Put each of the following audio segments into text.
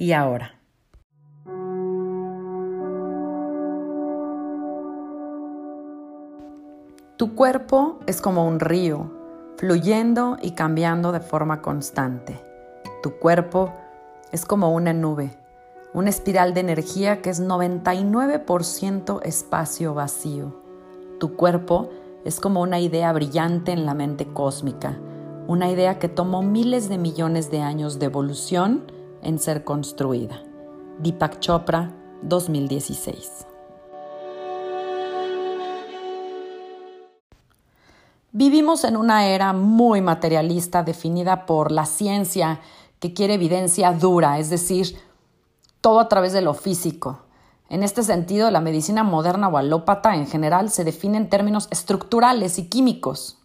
y ahora. Tu cuerpo es como un río, fluyendo y cambiando de forma constante. Tu cuerpo es como una nube, una espiral de energía que es 99% espacio vacío. Tu cuerpo es como una idea brillante en la mente cósmica, una idea que tomó miles de millones de años de evolución en ser construida. Deepak Chopra, 2016. Vivimos en una era muy materialista definida por la ciencia que quiere evidencia dura, es decir, todo a través de lo físico. En este sentido, la medicina moderna o alópata en general se define en términos estructurales y químicos.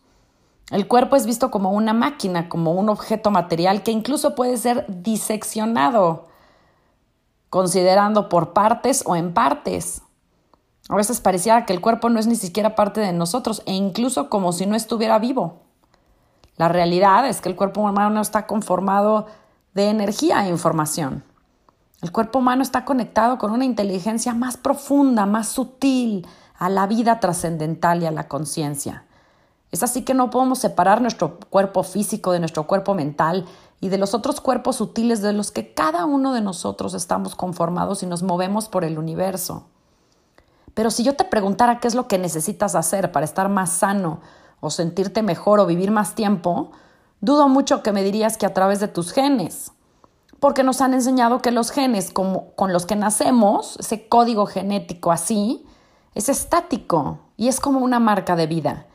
El cuerpo es visto como una máquina, como un objeto material que incluso puede ser diseccionado, considerando por partes o en partes. A veces pareciera que el cuerpo no es ni siquiera parte de nosotros e incluso como si no estuviera vivo. La realidad es que el cuerpo humano está conformado de energía e información. El cuerpo humano está conectado con una inteligencia más profunda, más sutil, a la vida trascendental y a la conciencia. Es así que no podemos separar nuestro cuerpo físico de nuestro cuerpo mental y de los otros cuerpos sutiles de los que cada uno de nosotros estamos conformados y nos movemos por el universo. Pero si yo te preguntara qué es lo que necesitas hacer para estar más sano o sentirte mejor o vivir más tiempo, dudo mucho que me dirías que a través de tus genes. Porque nos han enseñado que los genes como, con los que nacemos, ese código genético así, es estático y es como una marca de vida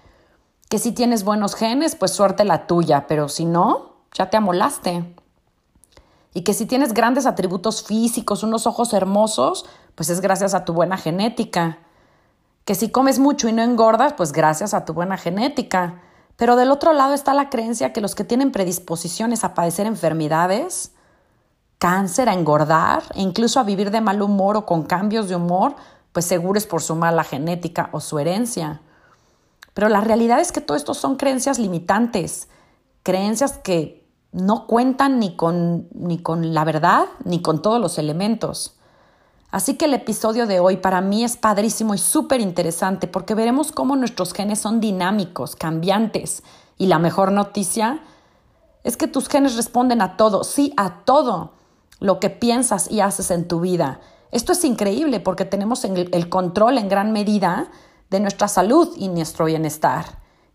que si tienes buenos genes, pues suerte la tuya, pero si no, ya te amolaste. Y que si tienes grandes atributos físicos, unos ojos hermosos, pues es gracias a tu buena genética. Que si comes mucho y no engordas, pues gracias a tu buena genética. Pero del otro lado está la creencia que los que tienen predisposiciones a padecer enfermedades, cáncer, a engordar e incluso a vivir de mal humor o con cambios de humor, pues seguro es por su mala genética o su herencia. Pero la realidad es que todo esto son creencias limitantes, creencias que no cuentan ni con, ni con la verdad ni con todos los elementos. Así que el episodio de hoy para mí es padrísimo y súper interesante porque veremos cómo nuestros genes son dinámicos, cambiantes. Y la mejor noticia es que tus genes responden a todo, sí, a todo lo que piensas y haces en tu vida. Esto es increíble porque tenemos el control en gran medida de nuestra salud y nuestro bienestar.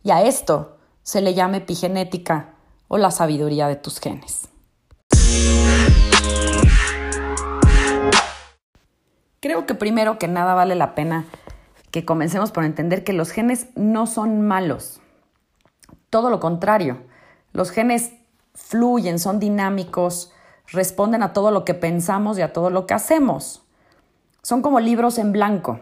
Y a esto se le llama epigenética o la sabiduría de tus genes. Creo que primero que nada vale la pena que comencemos por entender que los genes no son malos. Todo lo contrario, los genes fluyen, son dinámicos, responden a todo lo que pensamos y a todo lo que hacemos. Son como libros en blanco.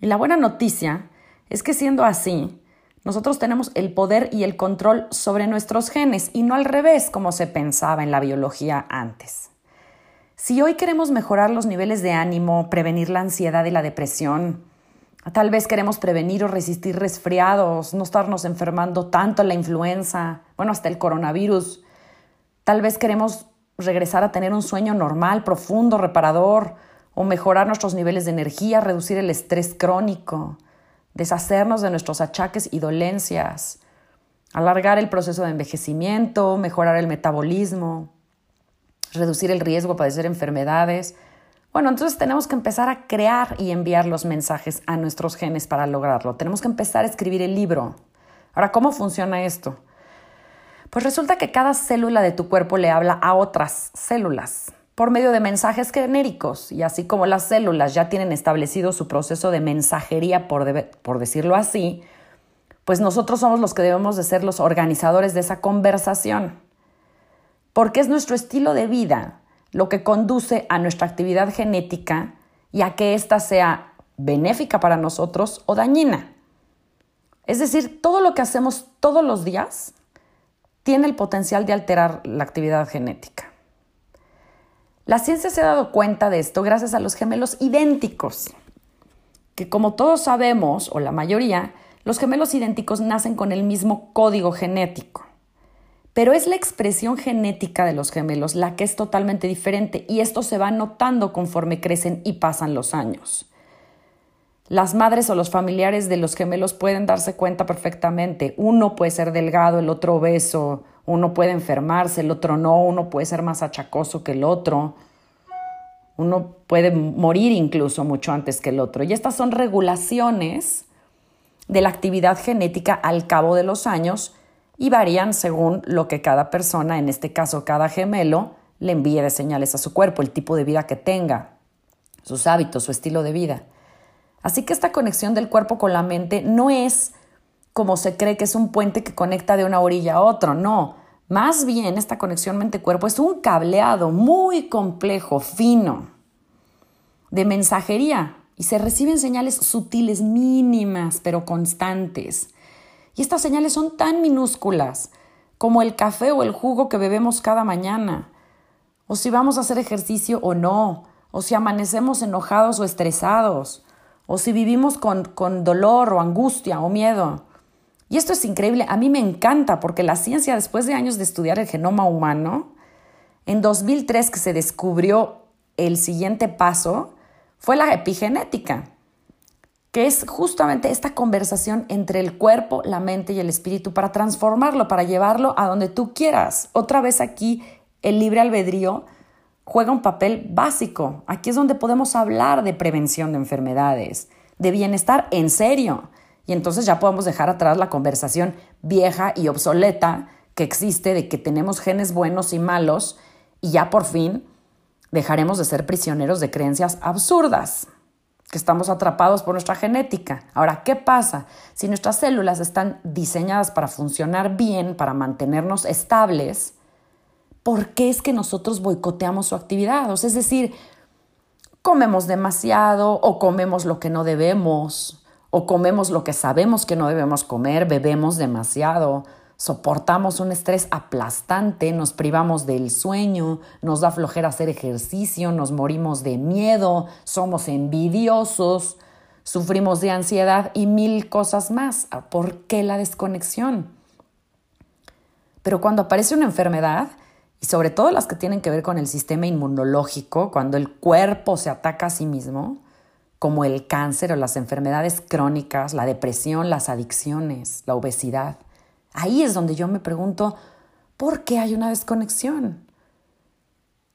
Y la buena noticia es que siendo así, nosotros tenemos el poder y el control sobre nuestros genes y no al revés como se pensaba en la biología antes. Si hoy queremos mejorar los niveles de ánimo, prevenir la ansiedad y la depresión, tal vez queremos prevenir o resistir resfriados, no estarnos enfermando tanto la influenza, bueno, hasta el coronavirus, tal vez queremos regresar a tener un sueño normal, profundo, reparador, o mejorar nuestros niveles de energía, reducir el estrés crónico, deshacernos de nuestros achaques y dolencias, alargar el proceso de envejecimiento, mejorar el metabolismo, reducir el riesgo de padecer enfermedades. Bueno, entonces tenemos que empezar a crear y enviar los mensajes a nuestros genes para lograrlo. Tenemos que empezar a escribir el libro. Ahora, ¿cómo funciona esto? Pues resulta que cada célula de tu cuerpo le habla a otras células por medio de mensajes genéricos y así como las células ya tienen establecido su proceso de mensajería, por, por, decirlo así, pues nosotros somos los que debemos de ser los organizadores de esa conversación. Porque es nuestro estilo de vida lo que conduce a nuestra actividad genética y a que ésta sea benéfica para nosotros o dañina. Es decir, todo lo que hacemos todos los días tiene el potencial de alterar la actividad genética. La ciencia se ha dado cuenta de esto gracias a los gemelos idénticos, que como todos sabemos, o la mayoría, los gemelos idénticos nacen con el mismo código genético. Pero es la expresión genética de los gemelos la que es totalmente diferente y esto se va notando conforme crecen y pasan los años. Las madres o los familiares de los gemelos pueden darse cuenta perfectamente. Uno puede ser delgado, el otro obeso, uno puede enfermarse, el otro no, uno puede ser más achacoso que el otro, uno puede morir incluso mucho antes que el otro. Y estas son regulaciones de la actividad genética al cabo de los años y varían según lo que cada persona, en este caso cada gemelo, le envíe de señales a su cuerpo, el tipo de vida que tenga, sus hábitos, su estilo de vida. Así que esta conexión del cuerpo con la mente no es como se cree que es un puente que conecta de una orilla a otra, no. Más bien esta conexión mente-cuerpo es un cableado muy complejo, fino, de mensajería y se reciben señales sutiles, mínimas, pero constantes. Y estas señales son tan minúsculas como el café o el jugo que bebemos cada mañana, o si vamos a hacer ejercicio o no, o si amanecemos enojados o estresados, o si vivimos con, con dolor o angustia o miedo. Y esto es increíble, a mí me encanta porque la ciencia, después de años de estudiar el genoma humano, en 2003 que se descubrió el siguiente paso, fue la epigenética, que es justamente esta conversación entre el cuerpo, la mente y el espíritu para transformarlo, para llevarlo a donde tú quieras. Otra vez aquí el libre albedrío juega un papel básico. Aquí es donde podemos hablar de prevención de enfermedades, de bienestar en serio. Y entonces ya podemos dejar atrás la conversación vieja y obsoleta que existe de que tenemos genes buenos y malos y ya por fin dejaremos de ser prisioneros de creencias absurdas, que estamos atrapados por nuestra genética. Ahora, ¿qué pasa? Si nuestras células están diseñadas para funcionar bien, para mantenernos estables, ¿por qué es que nosotros boicoteamos su actividad? es decir, comemos demasiado o comemos lo que no debemos o comemos lo que sabemos que no debemos comer, bebemos demasiado, soportamos un estrés aplastante, nos privamos del sueño, nos da flojera hacer ejercicio, nos morimos de miedo, somos envidiosos, sufrimos de ansiedad y mil cosas más. ¿Por qué la desconexión? Pero cuando aparece una enfermedad, y sobre todo las que tienen que ver con el sistema inmunológico, cuando el cuerpo se ataca a sí mismo, como el cáncer o las enfermedades crónicas, la depresión, las adicciones, la obesidad. Ahí es donde yo me pregunto, ¿por qué hay una desconexión?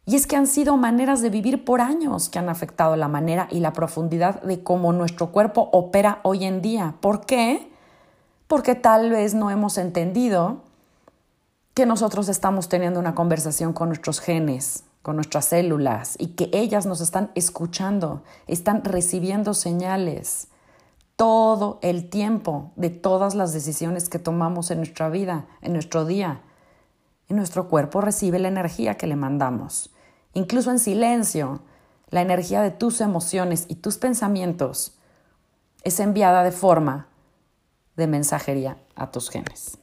Y es que han sido maneras de vivir por años que han afectado la manera y la profundidad de cómo nuestro cuerpo opera hoy en día. ¿Por qué? Porque tal vez no hemos entendido que nosotros estamos teniendo una conversación con nuestros genes, con nuestras células y que ellas nos están escuchando, están recibiendo señales todo el tiempo de todas las decisiones que tomamos en nuestra vida, en nuestro día. Y nuestro cuerpo recibe la energía que le mandamos. Incluso en silencio, la energía de tus emociones y tus pensamientos es enviada de forma de mensajería a tus genes.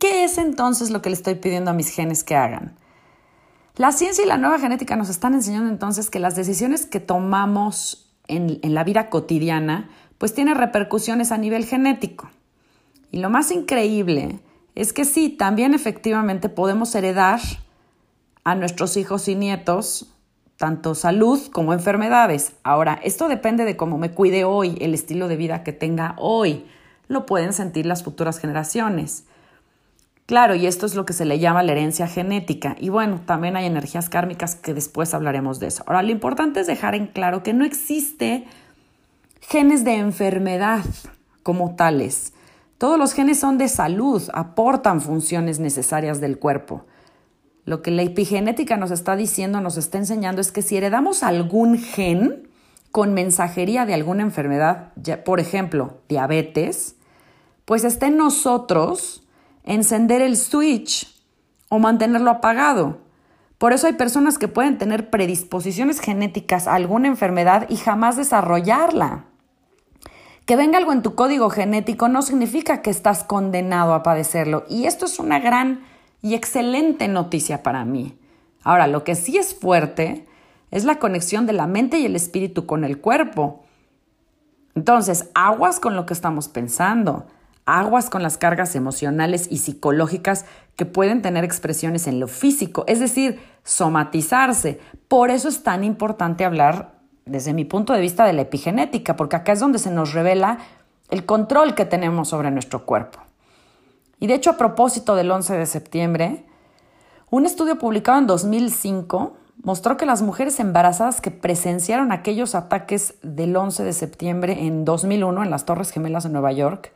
¿Qué es entonces lo que le estoy pidiendo a mis genes que hagan? La ciencia y la nueva genética nos están enseñando entonces que las decisiones que tomamos en, la vida cotidiana pues tienen repercusiones a nivel genético. Y lo más increíble es que sí, también efectivamente podemos heredar a nuestros hijos y nietos tanto salud como enfermedades. Ahora, esto depende de cómo me cuide hoy, el estilo de vida que tenga hoy. Lo pueden sentir las futuras generaciones. Claro, y esto es lo que se le llama la herencia genética. Y bueno, también hay energías kármicas que después hablaremos de eso. Ahora, lo importante es dejar en claro que no existe genes de enfermedad como tales. Todos los genes son de salud, aportan funciones necesarias del cuerpo. Lo que la epigenética nos está diciendo, nos está enseñando es que si heredamos algún gen con mensajería de alguna enfermedad, por ejemplo, diabetes, pues está en nosotros encender el switch o mantenerlo apagado. Por eso hay personas que pueden tener predisposiciones genéticas a alguna enfermedad y jamás desarrollarla. Que venga algo en tu código genético no significa que estás condenado a padecerlo. Y esto es una gran y excelente noticia para mí. Ahora, lo que sí es fuerte es la conexión de la mente y el espíritu con el cuerpo. Entonces, aguas con lo que estamos pensando, aguas con las cargas emocionales y psicológicas que pueden tener expresiones en lo físico, es decir, somatizarse. Por eso es tan importante hablar desde mi punto de vista de la epigenética, porque acá es donde se nos revela el control que tenemos sobre nuestro cuerpo. Y de hecho, a propósito del 11 de septiembre, un estudio publicado en 2005 mostró que las mujeres embarazadas que presenciaron aquellos ataques del 11 de septiembre en 2001 en las Torres Gemelas de Nueva York,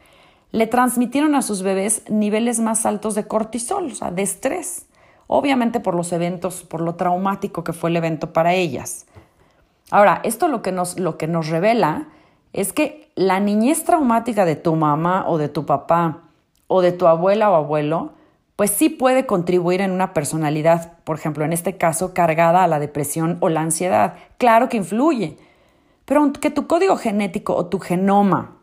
le transmitieron a sus bebés niveles más altos de cortisol, o sea, de estrés, obviamente por los eventos, por lo traumático que fue el evento para ellas. Ahora, esto lo que nos, lo que nos revela es que la niñez traumática de tu mamá o de tu papá o de tu abuela o abuelo pues sí puede contribuir en una personalidad, por ejemplo, en este caso, cargada a la depresión o la ansiedad. Claro que influye, pero aunque tu código genético o tu genoma,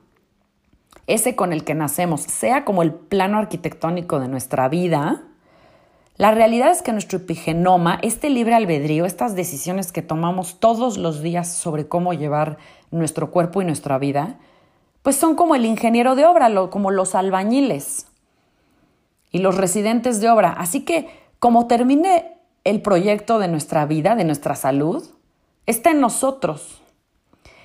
ese con el que nacemos, sea como el plano arquitectónico de nuestra vida, la realidad es que nuestro epigenoma, este libre albedrío, estas decisiones que tomamos todos los días sobre cómo llevar nuestro cuerpo y nuestra vida, pues son como el ingeniero de obra, como los albañiles y los residentes de obra. Así que, como termine el proyecto de nuestra vida, de nuestra salud, está en nosotros.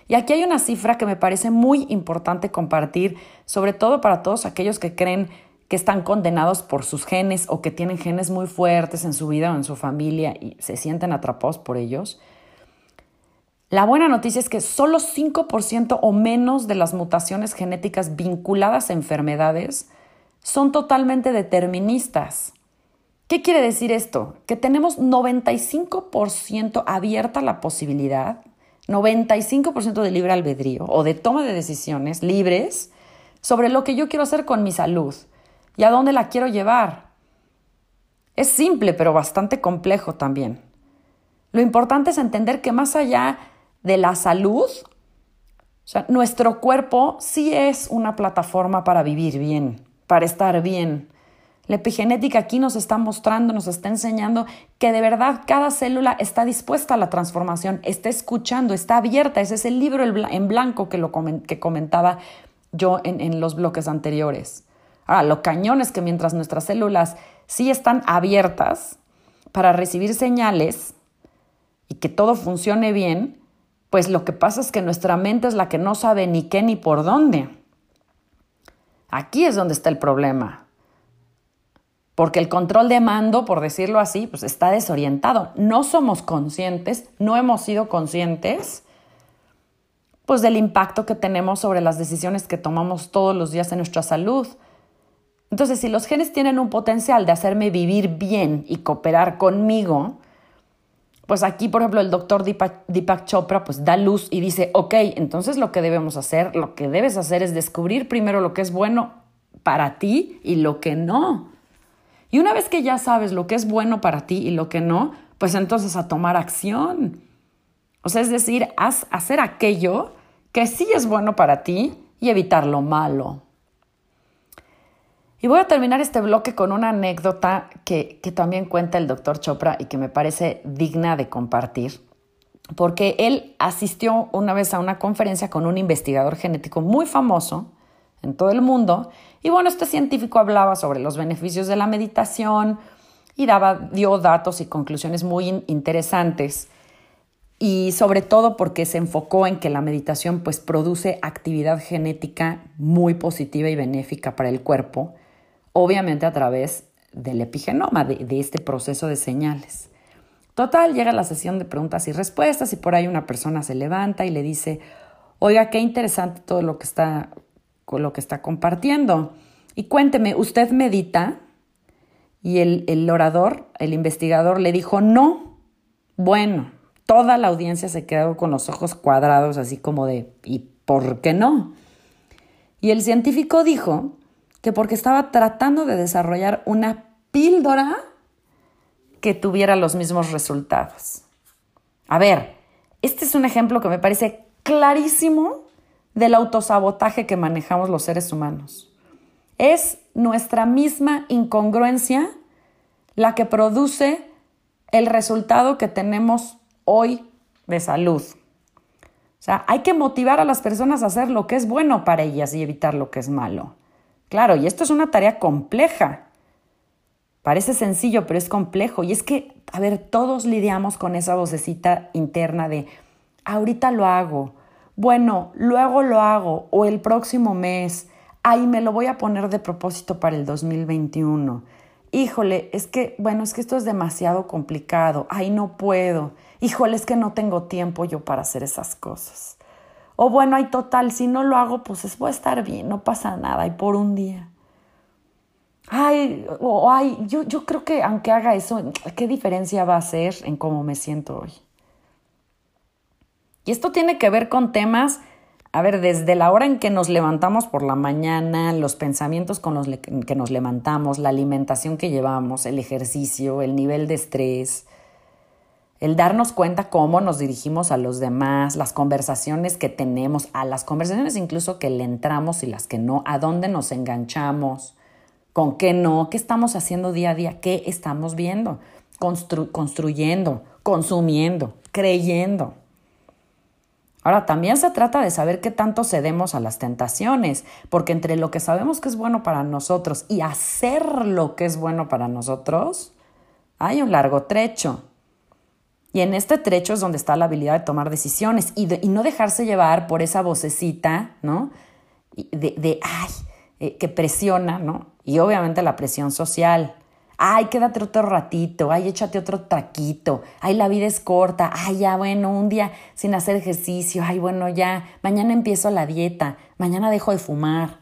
Y aquí hay una cifra que me parece muy importante compartir, sobre todo para todos aquellos que creen que están condenados por sus genes o que tienen genes muy fuertes en su vida o en su familia y se sienten atrapados por ellos. La buena noticia es que solo 5% o menos de las mutaciones genéticas vinculadas a enfermedades son totalmente deterministas. ¿Qué quiere decir esto? Que tenemos 95% abierta la posibilidad, 95% de libre albedrío o de toma de decisiones libres sobre lo que yo quiero hacer con mi salud y a dónde la quiero llevar. Es simple, pero bastante complejo también. Lo importante es entender que más allá de la salud, nuestro cuerpo sí es una plataforma para vivir bien para estar bien. La epigenética aquí nos está mostrando, nos está enseñando que de verdad cada célula está dispuesta a la transformación, está escuchando, está abierta. Ese es el libro en blanco que, lo que comentaba yo en, los bloques anteriores. Ahora, lo cañón es que mientras nuestras células sí están abiertas para recibir señales y que todo funcione bien, pues lo que pasa es que nuestra mente es la que no sabe ni qué ni por dónde. Aquí es donde está el problema. Porque el control de mando, por decirlo así, pues está desorientado. No somos conscientes, no hemos sido conscientes pues del impacto que tenemos sobre las decisiones que tomamos todos los días en nuestra salud. Entonces, si los genes tienen un potencial de hacerme vivir bien y cooperar conmigo, pues aquí, por ejemplo, el doctor Deepak, Chopra pues da luz y dice, ok, entonces lo que debemos hacer, lo que debes hacer es descubrir primero lo que es bueno para ti y lo que no. Y una vez que ya sabes lo que es bueno para ti y lo que no, pues entonces a tomar acción. O sea, es decir, haz, hacer aquello que sí es bueno para ti y evitar lo malo. Y voy a terminar este bloque con una anécdota que, también cuenta el doctor Chopra y que me parece digna de compartir, porque él asistió una vez a una conferencia con un investigador genético muy famoso en todo el mundo, y bueno, este científico hablaba sobre los beneficios de la meditación y daba, dio datos y conclusiones muy interesantes y sobre todo porque se enfocó en que la meditación pues produce actividad genética muy positiva y benéfica para el cuerpo obviamente a través del epigenoma, de, este proceso de señales. Total, llega la sesión de preguntas y respuestas y por ahí una persona se levanta y le dice, oiga, qué interesante todo lo que está, lo que está compartiendo. Y cuénteme, ¿usted medita? Y el, el orador, el investigador, le dijo, no. Bueno, toda la audiencia se quedó con los ojos cuadrados, así como de, ¿y por qué no? Y el científico dijo que porque estaba tratando de desarrollar una píldora que tuviera los mismos resultados. A ver, este es un ejemplo que me parece clarísimo del autosabotaje que manejamos los seres humanos. Es nuestra misma incongruencia la que produce el resultado que tenemos hoy de salud. O sea, hay que motivar a las personas a hacer lo que es bueno para ellas y evitar lo que es malo. Claro, y esto es una tarea compleja. Parece sencillo, pero es complejo. Y es que, a ver, todos lidiamos con esa vocecita interna de, ahorita lo hago, bueno, luego lo hago, o el próximo mes, ay, me lo voy a poner de propósito para el 2021. Híjole, es que, bueno, es que esto es demasiado complicado, ay, no puedo. Híjole, es que no tengo tiempo yo para hacer esas cosas. O bueno, hay total, si no lo hago, pues voy a estar bien, no pasa nada, y por un día. Ay, o ay, yo, yo creo que aunque haga eso, ¿qué diferencia va a hacer en cómo me siento hoy? Y esto tiene que ver con temas, a ver, desde la hora en que nos levantamos por la mañana, los pensamientos con los que nos levantamos, la alimentación que llevamos, el ejercicio, el nivel de estrés, el darnos cuenta cómo nos dirigimos a los demás, las conversaciones que tenemos, a las conversaciones incluso que le entramos y las que no, a dónde nos enganchamos con qué no, qué estamos haciendo día a día, qué estamos viendo, construyendo, consumiendo, creyendo. Ahora, también se trata de saber qué tanto cedemos a las tentaciones, porque entre lo que sabemos que es bueno para nosotros y hacer lo que es bueno para nosotros, hay un largo trecho. Y en este trecho es donde está la habilidad de tomar decisiones y, no dejarse llevar por esa vocecita, ¿no? De, de ay, eh, que presiona, ¿no? Y obviamente la presión social. Ay, quédate otro ratito, ay, échate otro traquito, ay, la vida es corta, ay, ya, bueno, un día sin hacer ejercicio, ay, bueno, ya, mañana empiezo la dieta, mañana dejo de fumar,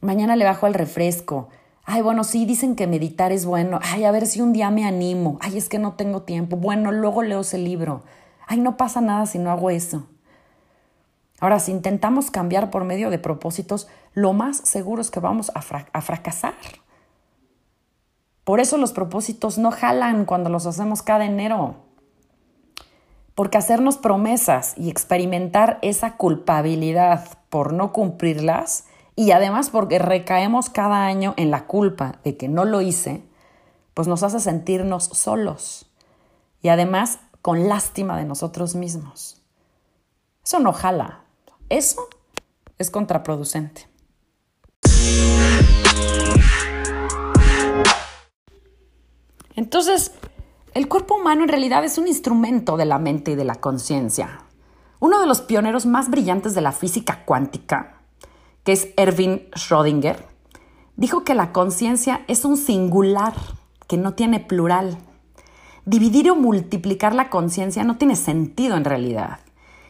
mañana le bajo el refresco, ay, bueno, sí, dicen que meditar es bueno, ay, a ver si un día me animo, ay, es que no tengo tiempo, bueno, luego leo ese libro, ay, no pasa nada si no hago eso. Ahora, si intentamos cambiar por medio de propósitos, lo más seguro es que vamos a, fracasar. Por eso los propósitos no jalan cuando los hacemos cada enero. Porque hacernos promesas y experimentar esa culpabilidad por no cumplirlas, y además porque recaemos cada año en la culpa de que no lo hice, pues nos hace sentirnos solos y además con lástima de nosotros mismos. Eso no jala. Eso es contraproducente. Entonces, el cuerpo humano en realidad es un instrumento de la mente y de la conciencia. Uno de los pioneros más brillantes de la física cuántica, que es Erwin Schrödinger, dijo que la conciencia es un singular que no tiene plural. Dividir o multiplicar la conciencia no tiene sentido en realidad.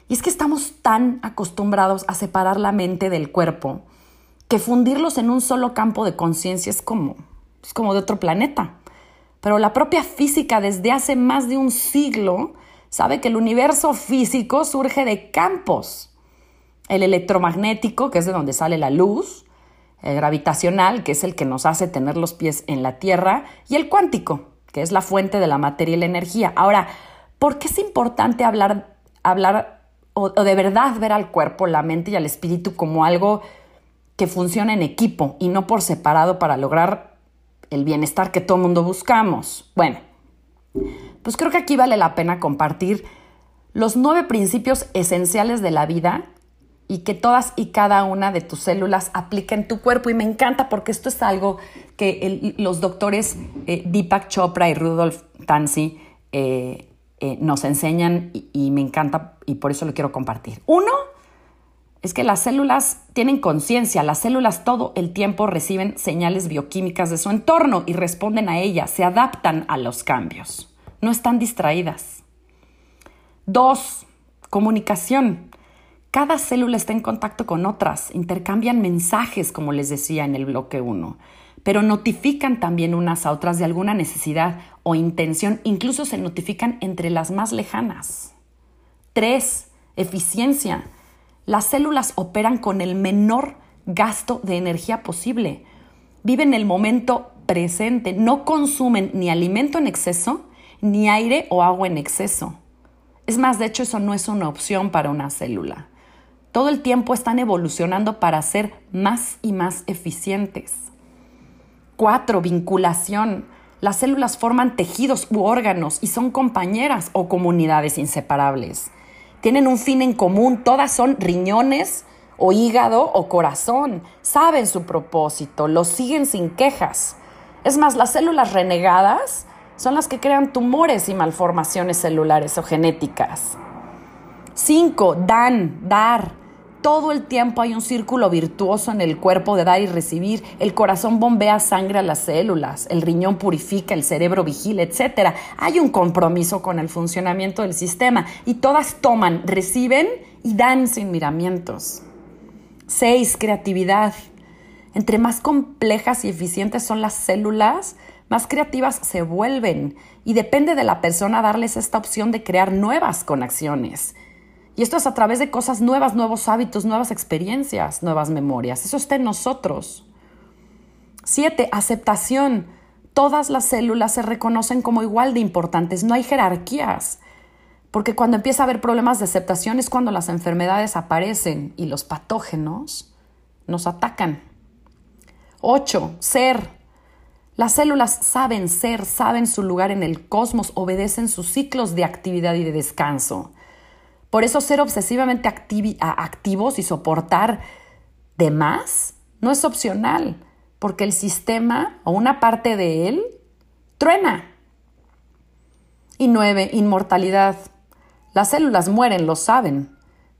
Y es que estamos tan acostumbrados a separar la mente del cuerpo que fundirlos en un solo campo de conciencia es como, es como de otro planeta. Pero la propia física desde hace más de un siglo sabe que el universo físico surge de campos. El electromagnético, que es de donde sale la luz, el gravitacional, que es el que nos hace tener los pies en la Tierra, y el cuántico, que es la fuente de la materia y la energía. Ahora, ¿por qué es importante hablar, hablar o, de verdad ver al cuerpo, la mente y al espíritu como algo que funciona en equipo y no por separado para lograr el bienestar que todo mundo buscamos. Bueno, pues creo que aquí vale la pena compartir los nueve principios esenciales de la vida y que todas y cada una de tus células apliquen tu cuerpo. Y me encanta porque esto es algo que los doctores eh, Deepak Chopra y Rudolf Tansi eh, eh, nos enseñan y, me encanta y por eso lo quiero compartir. Uno es que las células tienen conciencia, las células todo el tiempo reciben señales bioquímicas de su entorno y responden a ellas, se adaptan a los cambios, no están distraídas. Dos, comunicación. Cada célula está en contacto con otras, intercambian mensajes, como les decía en el bloque 1 pero notifican también unas a otras de alguna necesidad o intención, incluso se notifican entre las más lejanas. Tres, eficiencia. Las células operan con el menor gasto de energía posible. viven el momento presente, no consumen ni alimento en exceso, ni aire o agua en exceso. Es más, de hecho, eso no es una opción para una célula. Todo el tiempo están evolucionando para ser más y más eficientes. Cuatro, vinculación. Las células forman tejidos u órganos y son compañeras o comunidades inseparables. Tienen un fin en común, todas son riñones o hígado o corazón. Saben su propósito, lo siguen sin quejas. Es más, las células renegadas son las que crean tumores y malformaciones celulares o genéticas. 5. Dan, dar. Todo el tiempo hay un círculo virtuoso en el cuerpo de dar y recibir. El corazón bombea sangre a las células, el riñón purifica, el cerebro vigila, etc. Hay un compromiso con el funcionamiento del sistema y todas toman, reciben y dan sin miramientos. 6. Creatividad. Entre más complejas y eficientes son las células, más creativas se vuelven y depende de la persona darles esta opción de crear nuevas conexiones. Y esto es a través de cosas nuevas, nuevos hábitos, nuevas experiencias, nuevas memorias. Eso está en nosotros. Siete, aceptación. Todas las células se reconocen como igual de importantes. No hay jerarquías. Porque cuando empieza a haber problemas de aceptación es cuando las enfermedades aparecen y los patógenos nos atacan. Ocho, ser. Las células saben ser, saben su lugar en el cosmos, obedecen sus ciclos de actividad y de descanso. Por eso ser obsesivamente activos y soportar de más no es opcional, porque el sistema o una parte de él truena. Y nueve, inmortalidad. Las células mueren, lo saben.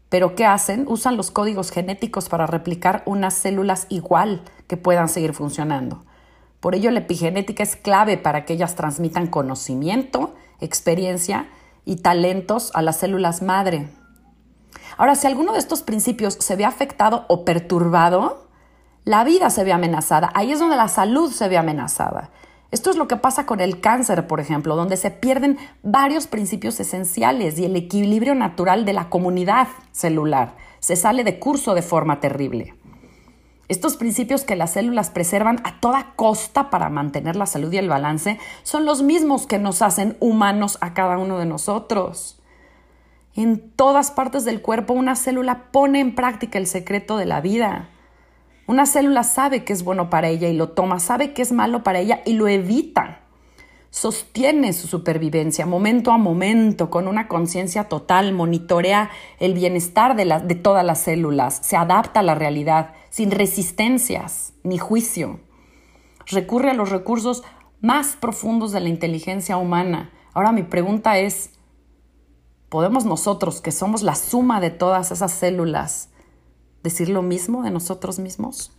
Pero ¿qué hacen? Usan los códigos genéticos para replicar unas células igual que puedan seguir funcionando. Por ello la epigenética es clave para que ellas transmitan conocimiento, experiencia y talentos a las células madre. Ahora, si alguno de estos principios se ve afectado o perturbado, la vida se ve amenazada. Ahí es donde la salud se ve amenazada. Esto es lo que pasa con el cáncer, por ejemplo, donde se pierden varios principios esenciales y el equilibrio natural de la comunidad celular. Se sale de curso de forma terrible. Estos principios que las células preservan a toda costa para mantener la salud y el balance son los mismos que nos hacen humanos a cada uno de nosotros. En todas partes del cuerpo una célula pone en práctica el secreto de la vida. Una célula sabe que es bueno para ella y lo toma, sabe que es malo para ella y lo evita. Sostiene su supervivencia momento a momento con una conciencia total, monitorea el bienestar de, de todas las células, se adapta a la realidad sin resistencias ni juicio. Recurre a los recursos más profundos de la inteligencia humana. Ahora mi pregunta es, ¿podemos nosotros, que somos la suma de todas esas células, decir lo mismo de nosotros mismos?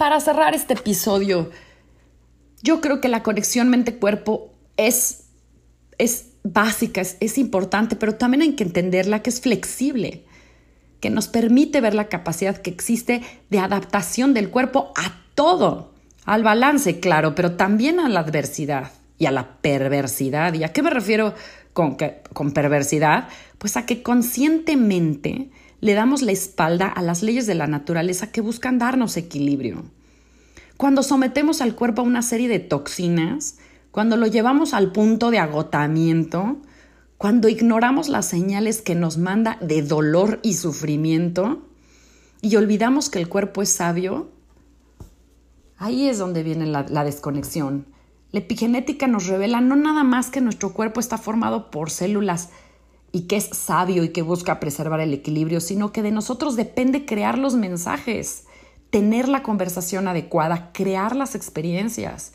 Para cerrar este episodio, yo creo que la conexión mente-cuerpo es, es básica, es, importante, pero también hay que entenderla que es flexible, que nos permite ver la capacidad que existe de adaptación del cuerpo a todo, al balance, claro, pero también a la adversidad y a la perversidad. ¿Y a qué me refiero con, con perversidad? Pues a que conscientemente le damos la espalda a las leyes de la naturaleza que buscan darnos equilibrio. Cuando sometemos al cuerpo a una serie de toxinas, cuando lo llevamos al punto de agotamiento, cuando ignoramos las señales que nos manda de dolor y sufrimiento y olvidamos que el cuerpo es sabio, ahí es donde viene la, desconexión. La epigenética nos revela no nada más que nuestro cuerpo está formado por células y que es sabio y que busca preservar el equilibrio, sino que de nosotros depende crear los mensajes, tener la conversación adecuada, crear las experiencias.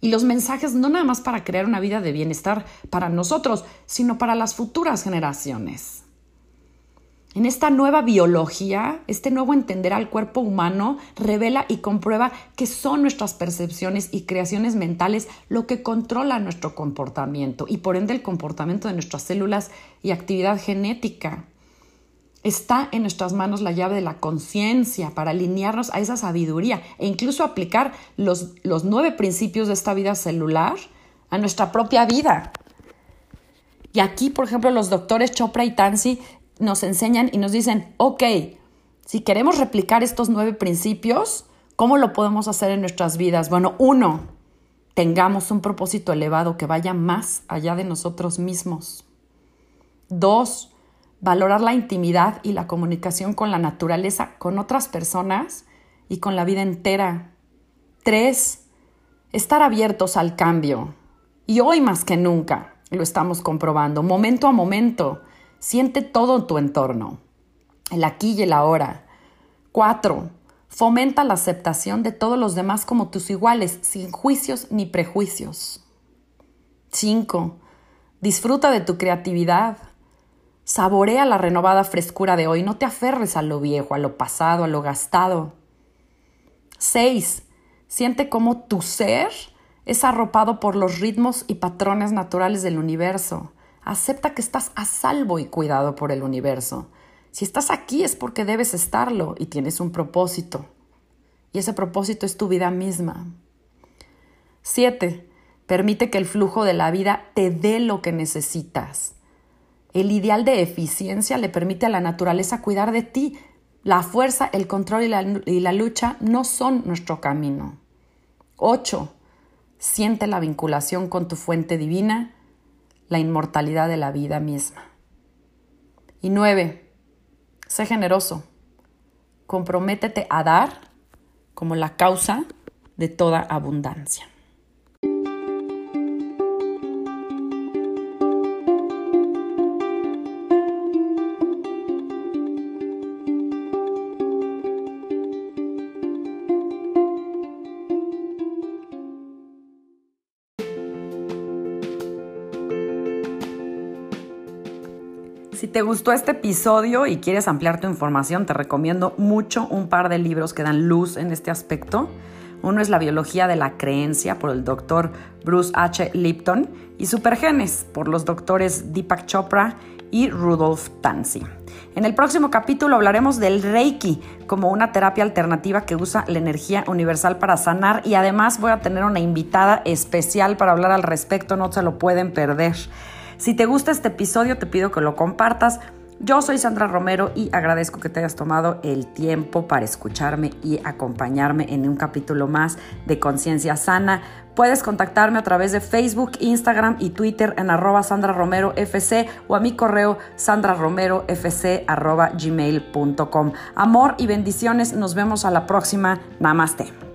Y los mensajes no nada más para crear una vida de bienestar para nosotros, sino para las futuras generaciones. En esta nueva biología, este nuevo entender al cuerpo humano revela y comprueba que son nuestras percepciones y creaciones mentales lo que controla nuestro comportamiento y por ende el comportamiento de nuestras células y actividad genética. Está en nuestras manos la llave de la conciencia para alinearnos a esa sabiduría e incluso aplicar los, los nueve principios de esta vida celular a nuestra propia vida. Y aquí, por ejemplo, los doctores Chopra y Tansi nos enseñan y nos dicen, ok, si queremos replicar estos nueve principios, ¿cómo lo podemos hacer en nuestras vidas? Bueno, uno, tengamos un propósito elevado que vaya más allá de nosotros mismos. Dos, valorar la intimidad y la comunicación con la naturaleza, con otras personas y con la vida entera. Tres, estar abiertos al cambio. Y hoy más que nunca lo estamos comprobando, momento a momento. Siente todo tu entorno, el aquí y el ahora. Cuatro, fomenta la aceptación de todos los demás como tus iguales, sin juicios ni prejuicios. Cinco, disfruta de tu creatividad. Saborea la renovada frescura de hoy. No te aferres a lo viejo, a lo pasado, a lo gastado. 6. Siente cómo tu ser es arropado por los ritmos y patrones naturales del universo. Acepta que estás a salvo y cuidado por el universo. Si estás aquí es porque debes estarlo y tienes un propósito. Y ese propósito es tu vida misma. 7. Permite que el flujo de la vida te dé lo que necesitas. El ideal de eficiencia le permite a la naturaleza cuidar de ti. La fuerza, el control y la, lucha no son nuestro camino. 8. Siente la vinculación con tu fuente divina, la inmortalidad de la vida misma. Y 9. Sé generoso. Comprométete a dar como la causa de toda abundancia. Te gustó este episodio y quieres ampliar tu información, te recomiendo mucho un par de libros que dan luz en este aspecto. Uno es La biología de la creencia por el doctor Bruce H. Lipton y Supergenes por los doctores Deepak Chopra y Rudolf Tanzi. En el próximo capítulo hablaremos del Reiki como una terapia alternativa que usa la energía universal para sanar y además voy a tener una invitada especial para hablar al respecto, no se lo pueden perder. Si te gusta este episodio, te pido que lo compartas. Yo soy Sandra Romero y agradezco que te hayas tomado el tiempo para escucharme y acompañarme en un capítulo más de Conciencia Sana. Puedes contactarme a través de Facebook, Instagram y Twitter en arroba Sandra Romero FC o a mi correo sandraromerofc arroba. Amor y bendiciones, nos vemos a la próxima. Namaste.